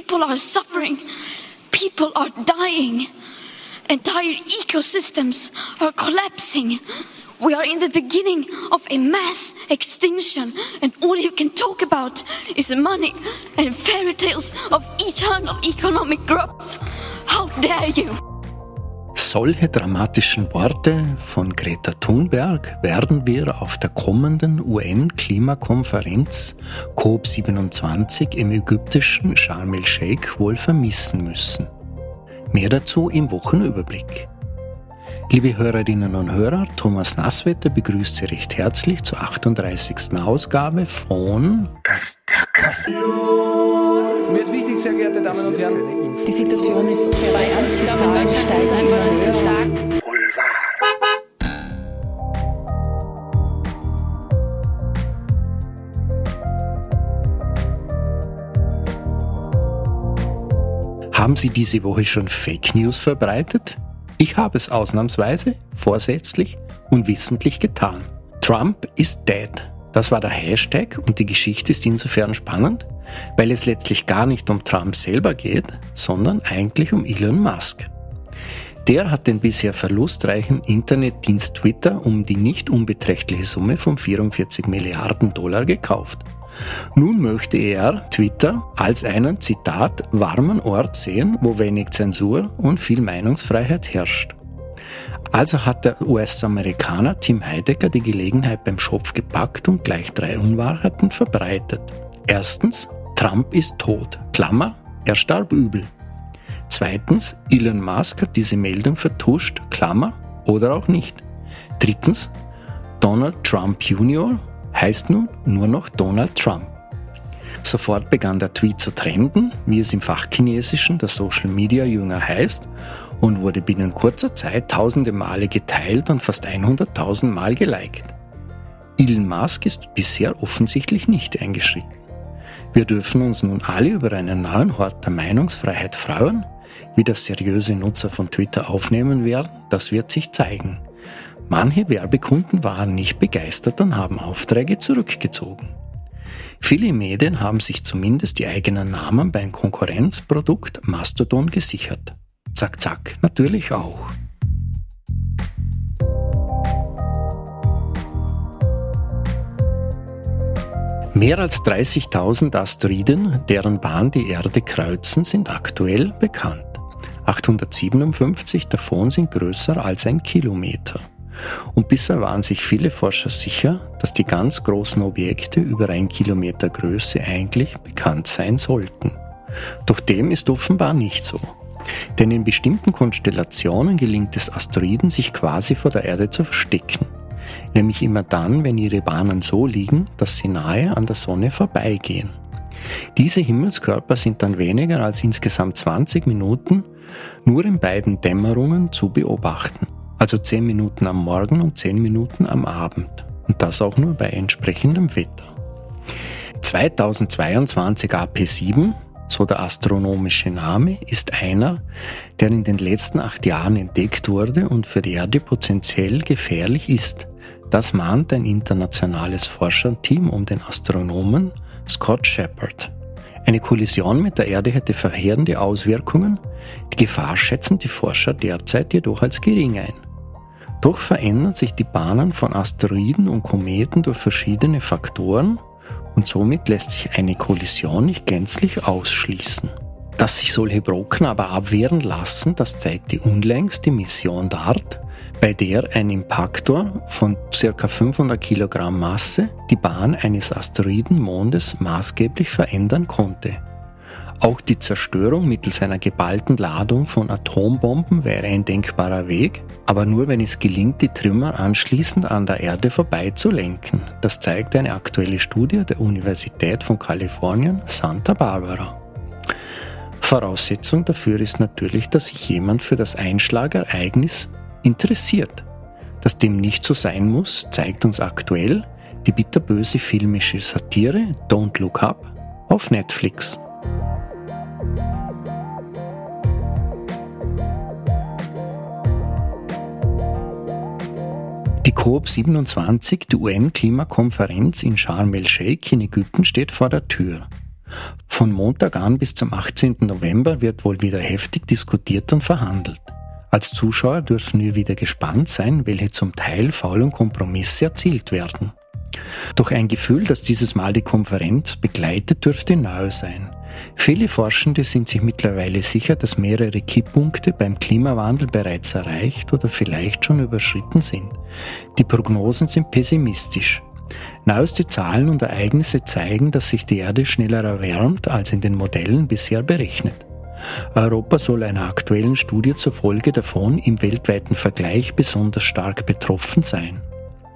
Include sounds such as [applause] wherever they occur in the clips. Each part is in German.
People are suffering. People are dying. Entire ecosystems are collapsing. We are in the beginning of a mass extinction, and all you can talk about is money and fairy tales of eternal economic growth. How dare you! Solche dramatischen Worte von Greta Thunberg werden wir auf der kommenden UN-Klimakonferenz COP27 im ägyptischen Sharm el-Sheikh wohl vermissen müssen. Mehr dazu im Wochenüberblick. Liebe Hörerinnen und Hörer, Thomas Nasswetter begrüßt Sie recht herzlich zur 38. Ausgabe von Das Zackerl. Sehr geehrte Damen und Herren. Die Situation ist sehr, ernst. Die Zahlen steigen immer. Stark. Haben Sie diese Woche schon Fake News verbreitet? Ich habe es ausnahmsweise, vorsätzlich und wissentlich getan. Trump ist dead. Das war der Hashtag und die Geschichte ist insofern spannend, weil es letztlich gar nicht um Trump selber geht, sondern eigentlich um Elon Musk. Der hat den bisher verlustreichen Internetdienst Twitter um die nicht unbeträchtliche Summe von 44 Milliarden Dollar gekauft. Nun möchte er Twitter als einen, Zitat, warmen Ort sehen, wo wenig Zensur und viel Meinungsfreiheit herrscht. Also hat der US-Amerikaner Tim Heidegger die Gelegenheit beim Schopf gepackt und gleich drei Unwahrheiten verbreitet. Erstens, Trump ist tot. Klammer, er starb übel. Zweitens, Elon Musk hat diese Meldung vertuscht. Klammer, oder auch nicht. Drittens, Donald Trump Jr heißt nun nur noch Donald Trump. Sofort begann der Tweet zu trenden, wie es im Fachchinesischen der Social Media Jünger heißt, und wurde binnen kurzer Zeit tausende Male geteilt und fast 100.000 Mal geliked. Elon Musk ist bisher offensichtlich nicht eingeschritten. Wir dürfen uns nun alle über einen neuen Hort der Meinungsfreiheit freuen. Wie das seriöse Nutzer von Twitter aufnehmen werden, das wird sich zeigen. Manche Werbekunden waren nicht begeistert und haben Aufträge zurückgezogen. Viele Medien haben sich zumindest die eigenen Namen beim Konkurrenzprodukt Mastodon gesichert. Zack, zack, natürlich auch. Mehr als 30.000 Asteroiden, deren Bahn die Erde kreuzen, sind aktuell bekannt. 857 davon sind größer als ein Kilometer. Und bisher waren sich viele Forscher sicher, dass die ganz großen Objekte über ein Kilometer Größe eigentlich bekannt sein sollten. Doch dem ist offenbar nicht so. Denn in bestimmten Konstellationen gelingt es Asteroiden, sich quasi vor der Erde zu verstecken. Nämlich immer dann, wenn ihre Bahnen so liegen, dass sie nahe an der Sonne vorbeigehen. Diese Himmelskörper sind dann weniger als insgesamt 20 Minuten nur in beiden Dämmerungen zu beobachten also 10 Minuten am Morgen und 10 Minuten am Abend. Und das auch nur bei entsprechendem Wetter. 2022 AP7, so der astronomische Name, ist einer, der in den letzten acht Jahren entdeckt wurde und für die Erde potenziell gefährlich ist. Das mahnt ein internationales Forscherteam um den Astronomen Scott Shepard. Eine Kollision mit der Erde hätte verheerende Auswirkungen. Die Gefahr schätzen die Forscher derzeit jedoch als gering ein. Doch verändern sich die Bahnen von Asteroiden und Kometen durch verschiedene Faktoren und somit lässt sich eine Kollision nicht gänzlich ausschließen. Dass sich solche Brocken aber abwehren lassen, das zeigt die unlängste Mission DART, bei der ein Impaktor von ca. 500 Kilogramm Masse die Bahn eines Asteroidenmondes maßgeblich verändern konnte. Auch die Zerstörung mittels einer geballten Ladung von Atombomben wäre ein denkbarer Weg, aber nur wenn es gelingt, die Trümmer anschließend an der Erde vorbeizulenken. Das zeigt eine aktuelle Studie der Universität von Kalifornien, Santa Barbara. Voraussetzung dafür ist natürlich, dass sich jemand für das Einschlagereignis interessiert. Dass dem nicht so sein muss, zeigt uns aktuell die bitterböse filmische Satire Don't Look Up auf Netflix. Die COP27, die UN-Klimakonferenz in Sharm el-Sheikh in Ägypten, steht vor der Tür. Von Montag an bis zum 18. November wird wohl wieder heftig diskutiert und verhandelt. Als Zuschauer dürfen wir wieder gespannt sein, welche zum Teil faulen Kompromisse erzielt werden. Doch ein Gefühl, dass dieses Mal die Konferenz begleitet, dürfte nahe sein. Viele Forschende sind sich mittlerweile sicher, dass mehrere Kipppunkte beim Klimawandel bereits erreicht oder vielleicht schon überschritten sind. Die Prognosen sind pessimistisch. Neueste Zahlen und Ereignisse zeigen, dass sich die Erde schneller erwärmt als in den Modellen bisher berechnet. Europa soll einer aktuellen Studie zufolge davon im weltweiten Vergleich besonders stark betroffen sein.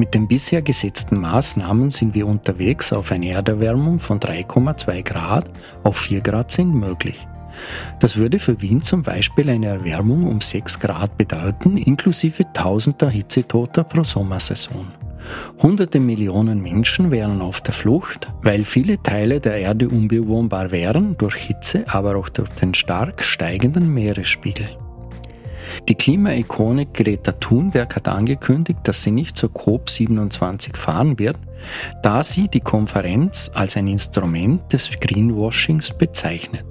Mit den bisher gesetzten Maßnahmen sind wir unterwegs auf eine Erderwärmung von 3,2 Grad auf 4 Grad sind möglich. Das würde für Wien zum Beispiel eine Erwärmung um 6 Grad bedeuten, inklusive tausender Hitzetoter pro Sommersaison. Hunderte Millionen Menschen wären auf der Flucht, weil viele Teile der Erde unbewohnbar wären durch Hitze, aber auch durch den stark steigenden Meeresspiegel. Die Klimaikone Greta Thunberg hat angekündigt, dass sie nicht zur COP27 fahren wird, da sie die Konferenz als ein Instrument des Greenwashings bezeichnet.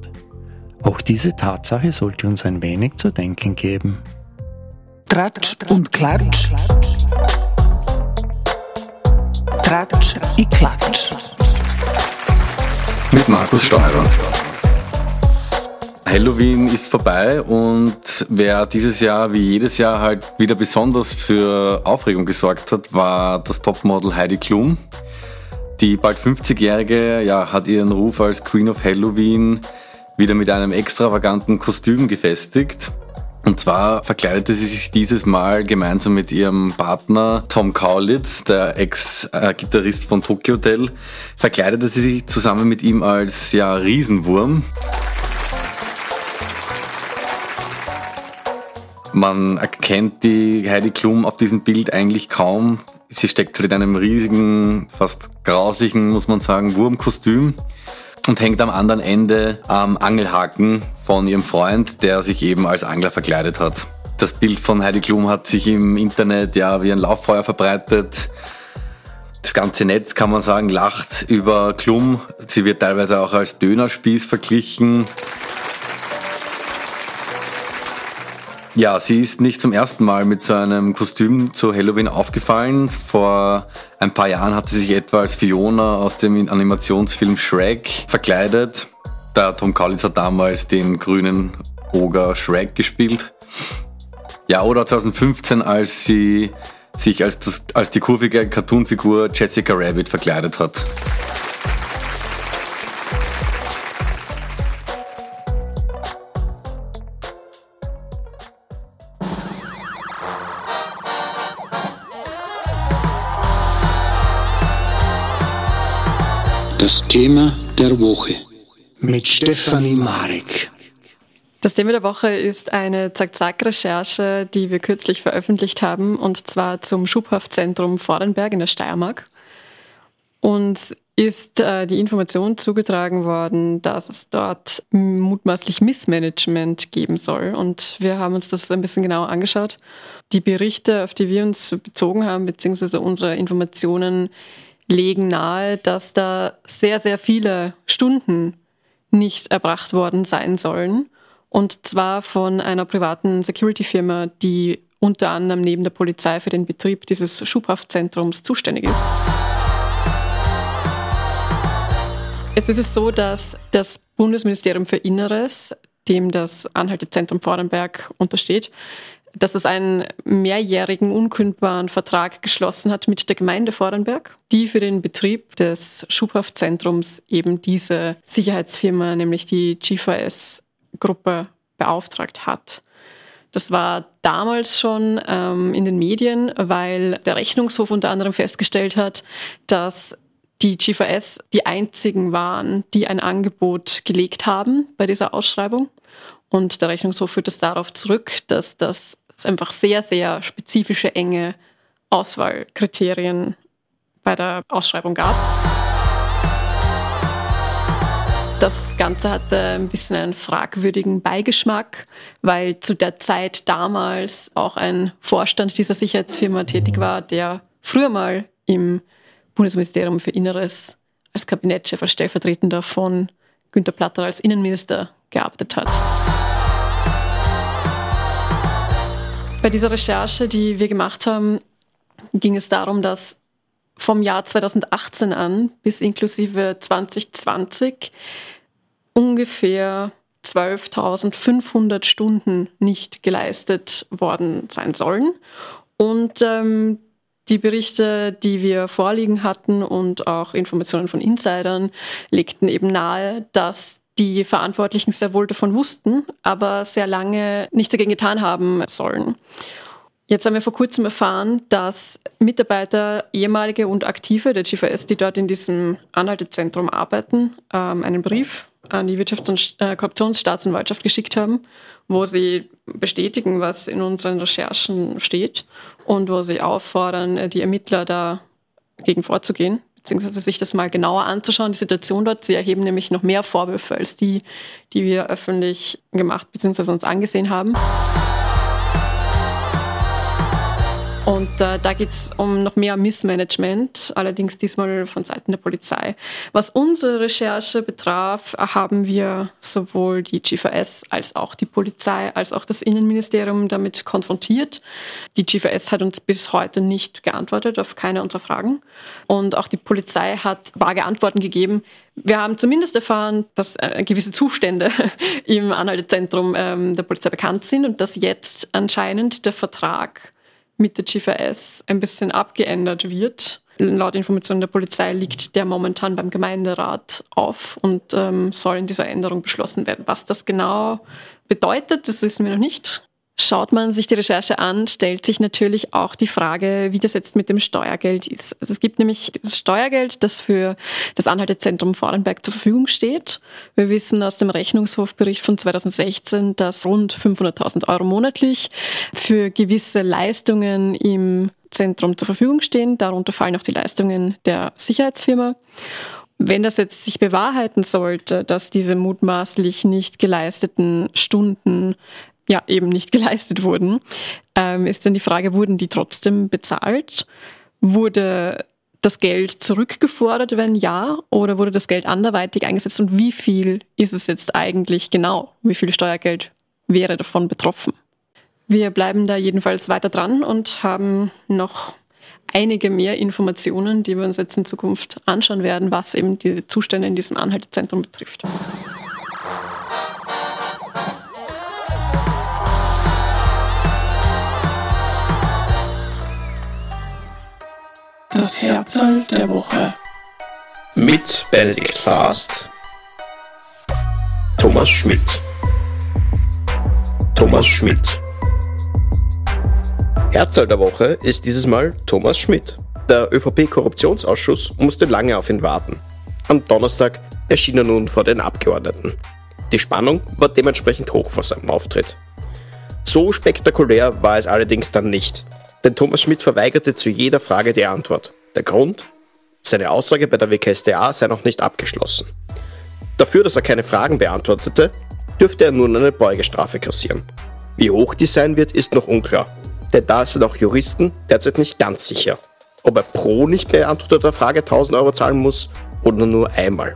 Auch diese Tatsache sollte uns ein wenig zu denken geben. Tratsch und Klatsch. Tratsch und Klatsch. Mit Markus Steurer. Halloween ist vorbei und wer dieses Jahr wie jedes Jahr halt wieder besonders für Aufregung gesorgt hat, war das Topmodel Heidi Klum. Die bald 50-Jährige ja, hat ihren Ruf als Queen of Halloween wieder mit einem extravaganten Kostüm gefestigt. Und zwar verkleidete sie sich dieses Mal gemeinsam mit ihrem Partner Tom Kaulitz, der Ex-Gitarrist von Tokyo Hotel, verkleidete sie sich zusammen mit ihm als ja, Riesenwurm. Man erkennt die Heidi Klum auf diesem Bild eigentlich kaum. Sie steckt halt in einem riesigen, fast grauslichen, muss man sagen, Wurmkostüm und hängt am anderen Ende am Angelhaken von ihrem Freund, der sich eben als Angler verkleidet hat. Das Bild von Heidi Klum hat sich im Internet ja wie ein Lauffeuer verbreitet. Das ganze Netz, kann man sagen, lacht über Klum. Sie wird teilweise auch als Dönerspieß verglichen. Ja, sie ist nicht zum ersten Mal mit so einem Kostüm zu Halloween aufgefallen. Vor ein paar Jahren hat sie sich etwa als Fiona aus dem Animationsfilm Shrek verkleidet. Der Tom Collins hat damals den grünen Oger Shrek gespielt. Ja, oder 2015, als sie sich als, das, als die kurvige Cartoonfigur Jessica Rabbit verkleidet hat. Das Thema der Woche mit Stefanie Marek. Das Thema der Woche ist eine Zack-Zack-Recherche, die wir kürzlich veröffentlicht haben, und zwar zum Schubhaftzentrum Vordenberg in der Steiermark. Uns ist äh, die Information zugetragen worden, dass es dort mutmaßlich Missmanagement geben soll. Und wir haben uns das ein bisschen genauer angeschaut. Die Berichte, auf die wir uns bezogen haben, beziehungsweise unsere Informationen, legen nahe, dass da sehr, sehr viele Stunden nicht erbracht worden sein sollen. Und zwar von einer privaten Security-Firma, die unter anderem neben der Polizei für den Betrieb dieses Schubhaftzentrums zuständig ist. Jetzt ist es so, dass das Bundesministerium für Inneres, dem das Anhaltezentrum Vordenberg untersteht, dass es einen mehrjährigen unkündbaren Vertrag geschlossen hat mit der Gemeinde Vorarlberg, die für den Betrieb des Schubhaftzentrums eben diese Sicherheitsfirma, nämlich die GVS-Gruppe, beauftragt hat. Das war damals schon ähm, in den Medien, weil der Rechnungshof unter anderem festgestellt hat, dass die GVS die einzigen waren, die ein Angebot gelegt haben bei dieser Ausschreibung. Und der Rechnungshof führt es darauf zurück, dass das einfach sehr, sehr spezifische, enge Auswahlkriterien bei der Ausschreibung gab. Das Ganze hatte ein bisschen einen fragwürdigen Beigeschmack, weil zu der Zeit damals auch ein Vorstand dieser Sicherheitsfirma tätig war, der früher mal im Bundesministerium für Inneres als Kabinettchef, als Stellvertretender von Günter Platter als Innenminister gearbeitet hat. Bei dieser Recherche, die wir gemacht haben, ging es darum, dass vom Jahr 2018 an bis inklusive 2020 ungefähr 12.500 Stunden nicht geleistet worden sein sollen. Und ähm, die Berichte, die wir vorliegen hatten und auch Informationen von Insidern legten eben nahe, dass die Verantwortlichen sehr wohl davon wussten, aber sehr lange nichts dagegen getan haben sollen. Jetzt haben wir vor kurzem erfahren, dass Mitarbeiter, ehemalige und aktive der GVS, die dort in diesem Anhaltezentrum arbeiten, ähm, einen Brief an die Wirtschafts- und äh, Korruptionsstaatsanwaltschaft geschickt haben, wo sie bestätigen, was in unseren Recherchen steht und wo sie auffordern, äh, die Ermittler dagegen vorzugehen, beziehungsweise sich das mal genauer anzuschauen, die Situation dort. Sie erheben nämlich noch mehr Vorwürfe als die, die wir öffentlich gemacht bzw. uns angesehen haben. Und äh, da geht es um noch mehr Missmanagement, allerdings diesmal von Seiten der Polizei. Was unsere Recherche betraf, haben wir sowohl die GVS als auch die Polizei als auch das Innenministerium damit konfrontiert. Die GVS hat uns bis heute nicht geantwortet auf keine unserer Fragen. Und auch die Polizei hat vage Antworten gegeben. Wir haben zumindest erfahren, dass äh, gewisse Zustände [laughs] im Anhaltezentrum ähm, der Polizei bekannt sind und dass jetzt anscheinend der Vertrag mit der GVS ein bisschen abgeändert wird. Laut Informationen der Polizei liegt der momentan beim Gemeinderat auf und ähm, soll in dieser Änderung beschlossen werden. Was das genau bedeutet, das wissen wir noch nicht. Schaut man sich die Recherche an, stellt sich natürlich auch die Frage, wie das jetzt mit dem Steuergeld ist. Also es gibt nämlich das Steuergeld, das für das Anhaltezentrum Vorarlberg zur Verfügung steht. Wir wissen aus dem Rechnungshofbericht von 2016, dass rund 500.000 Euro monatlich für gewisse Leistungen im Zentrum zur Verfügung stehen. Darunter fallen auch die Leistungen der Sicherheitsfirma. Wenn das jetzt sich bewahrheiten sollte, dass diese mutmaßlich nicht geleisteten Stunden ja eben nicht [laughs] geleistet wurden, ähm, ist dann die Frage, wurden die trotzdem bezahlt? Wurde das Geld zurückgefordert, wenn ja, oder wurde das Geld anderweitig eingesetzt und wie viel ist es jetzt eigentlich genau? Wie viel Steuergeld wäre davon betroffen? Wir bleiben da jedenfalls weiter dran und haben noch einige mehr Informationen, die wir uns jetzt in Zukunft anschauen werden, was eben die Zustände in diesem Anhaltezentrum betrifft. Das Herzl der Woche. Mit Benedikt Fast. Thomas Schmidt. Thomas Schmidt. Herzl der Woche ist dieses Mal Thomas Schmidt. Der ÖVP-Korruptionsausschuss musste lange auf ihn warten. Am Donnerstag erschien er nun vor den Abgeordneten. Die Spannung war dementsprechend hoch vor seinem Auftritt. So spektakulär war es allerdings dann nicht. Denn Thomas Schmidt verweigerte zu jeder Frage die Antwort. Der Grund? Seine Aussage bei der WKStA sei noch nicht abgeschlossen. Dafür, dass er keine Fragen beantwortete, dürfte er nun eine Beugestrafe kassieren. Wie hoch die sein wird, ist noch unklar, denn da sind auch Juristen derzeit nicht ganz sicher, ob er pro nicht beantworteter Frage 1000 Euro zahlen muss oder nur einmal.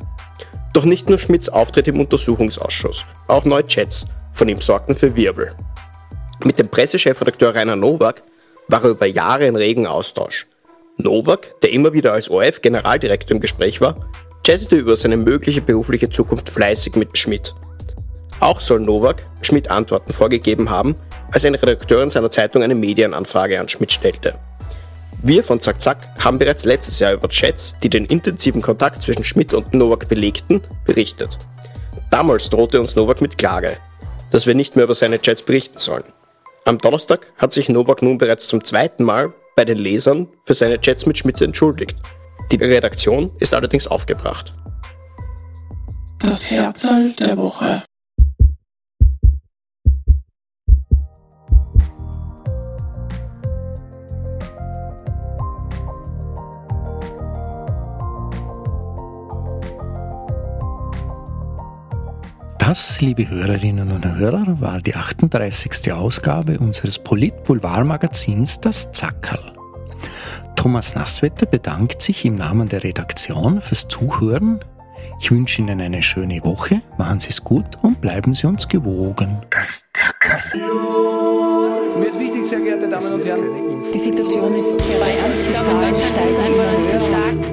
Doch nicht nur Schmidts Auftritt im Untersuchungsausschuss, auch neue Chats von ihm sorgten für Wirbel. Mit dem Pressechefredakteur Rainer Nowak war er über Jahre in regen Austausch. Nowak, der immer wieder als ORF-Generaldirektor im Gespräch war, chattete über seine mögliche berufliche Zukunft fleißig mit Schmidt. Auch soll Nowak Schmidt Antworten vorgegeben haben, als eine Redakteurin seiner Zeitung eine Medienanfrage an Schmidt stellte. Wir von Zack Zack haben bereits letztes Jahr über Chats, die den intensiven Kontakt zwischen Schmidt und Nowak belegten, berichtet. Damals drohte uns Nowak mit Klage, dass wir nicht mehr über seine Chats berichten sollen. Am Donnerstag hat sich Novak nun bereits zum zweiten Mal bei den Lesern für seine Chats mit Schmitz entschuldigt. Die Redaktion ist allerdings aufgebracht. Das Herzl der Woche. Das, liebe Hörerinnen und Hörer, war die 38. Ausgabe unseres Polit-Boulevard-Magazins Das Zackerl. Thomas Nasswetter bedankt sich im Namen der Redaktion fürs Zuhören. Ich wünsche Ihnen eine schöne Woche, machen Sie es gut und bleiben Sie uns gewogen. Das Mir ist wichtig, sehr geehrte Damen und Herren. Die Situation ist sehr, sehr ernst. Die Zahlen steigen immer